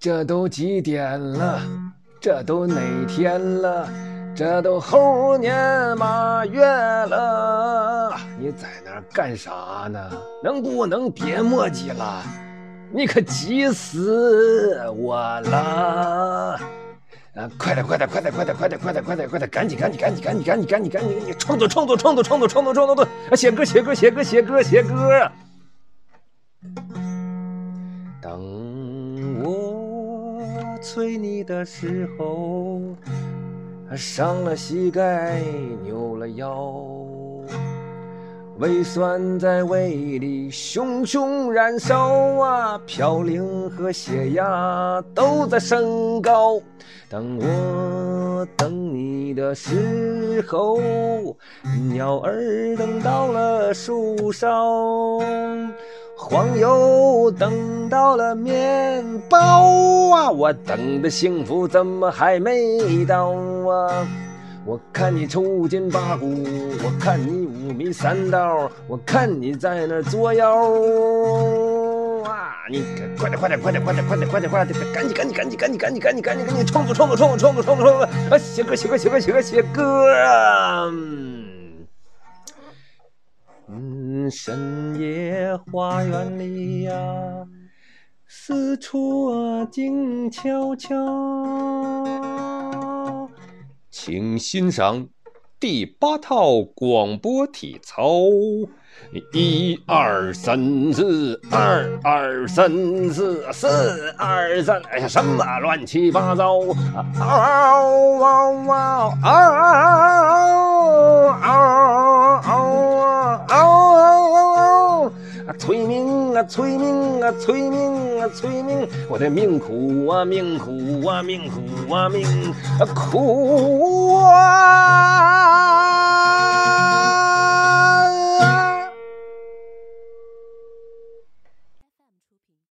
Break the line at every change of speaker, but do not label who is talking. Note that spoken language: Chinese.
这都几点了？这都哪天了？这都猴年马月了，你在那儿干啥呢？能不能别墨迹了？你可急死我了！啊，快点，快点，快点，快点，快点，快点，快点，快点，赶紧，赶紧，赶紧，赶紧，赶紧，赶紧，赶紧，你创作，创作，创作，创作，创作，创作，创作，写歌，写歌，写歌，写歌，写歌。催你的时候，伤了膝盖，扭了腰。胃酸在胃里熊熊燃烧啊，嘌呤和血压都在升高。当我等你的时候，鸟儿等到了树梢，黄油等到了面包啊，我等的幸福怎么还没到啊？我看你抽筋扒骨，我看你五迷三道，我看你在那作妖啊！你快点，快点，快点，快点，快点，快点，快点，赶紧，赶紧，赶紧，赶紧，赶紧，赶紧，赶紧，赶紧创作，创作，创作，创作，创作，创作！啊，写歌，写歌，写歌，写歌，写歌深夜花园里呀，四处啊静悄悄。请欣赏第八套广播体操，一二三四，二二三四，四二三，哎呀，什么乱七八糟？嗷嗷嗷嗷嗷催命啊，催命啊，催命啊，催命！我的命苦啊，命苦啊，命苦啊，命苦啊！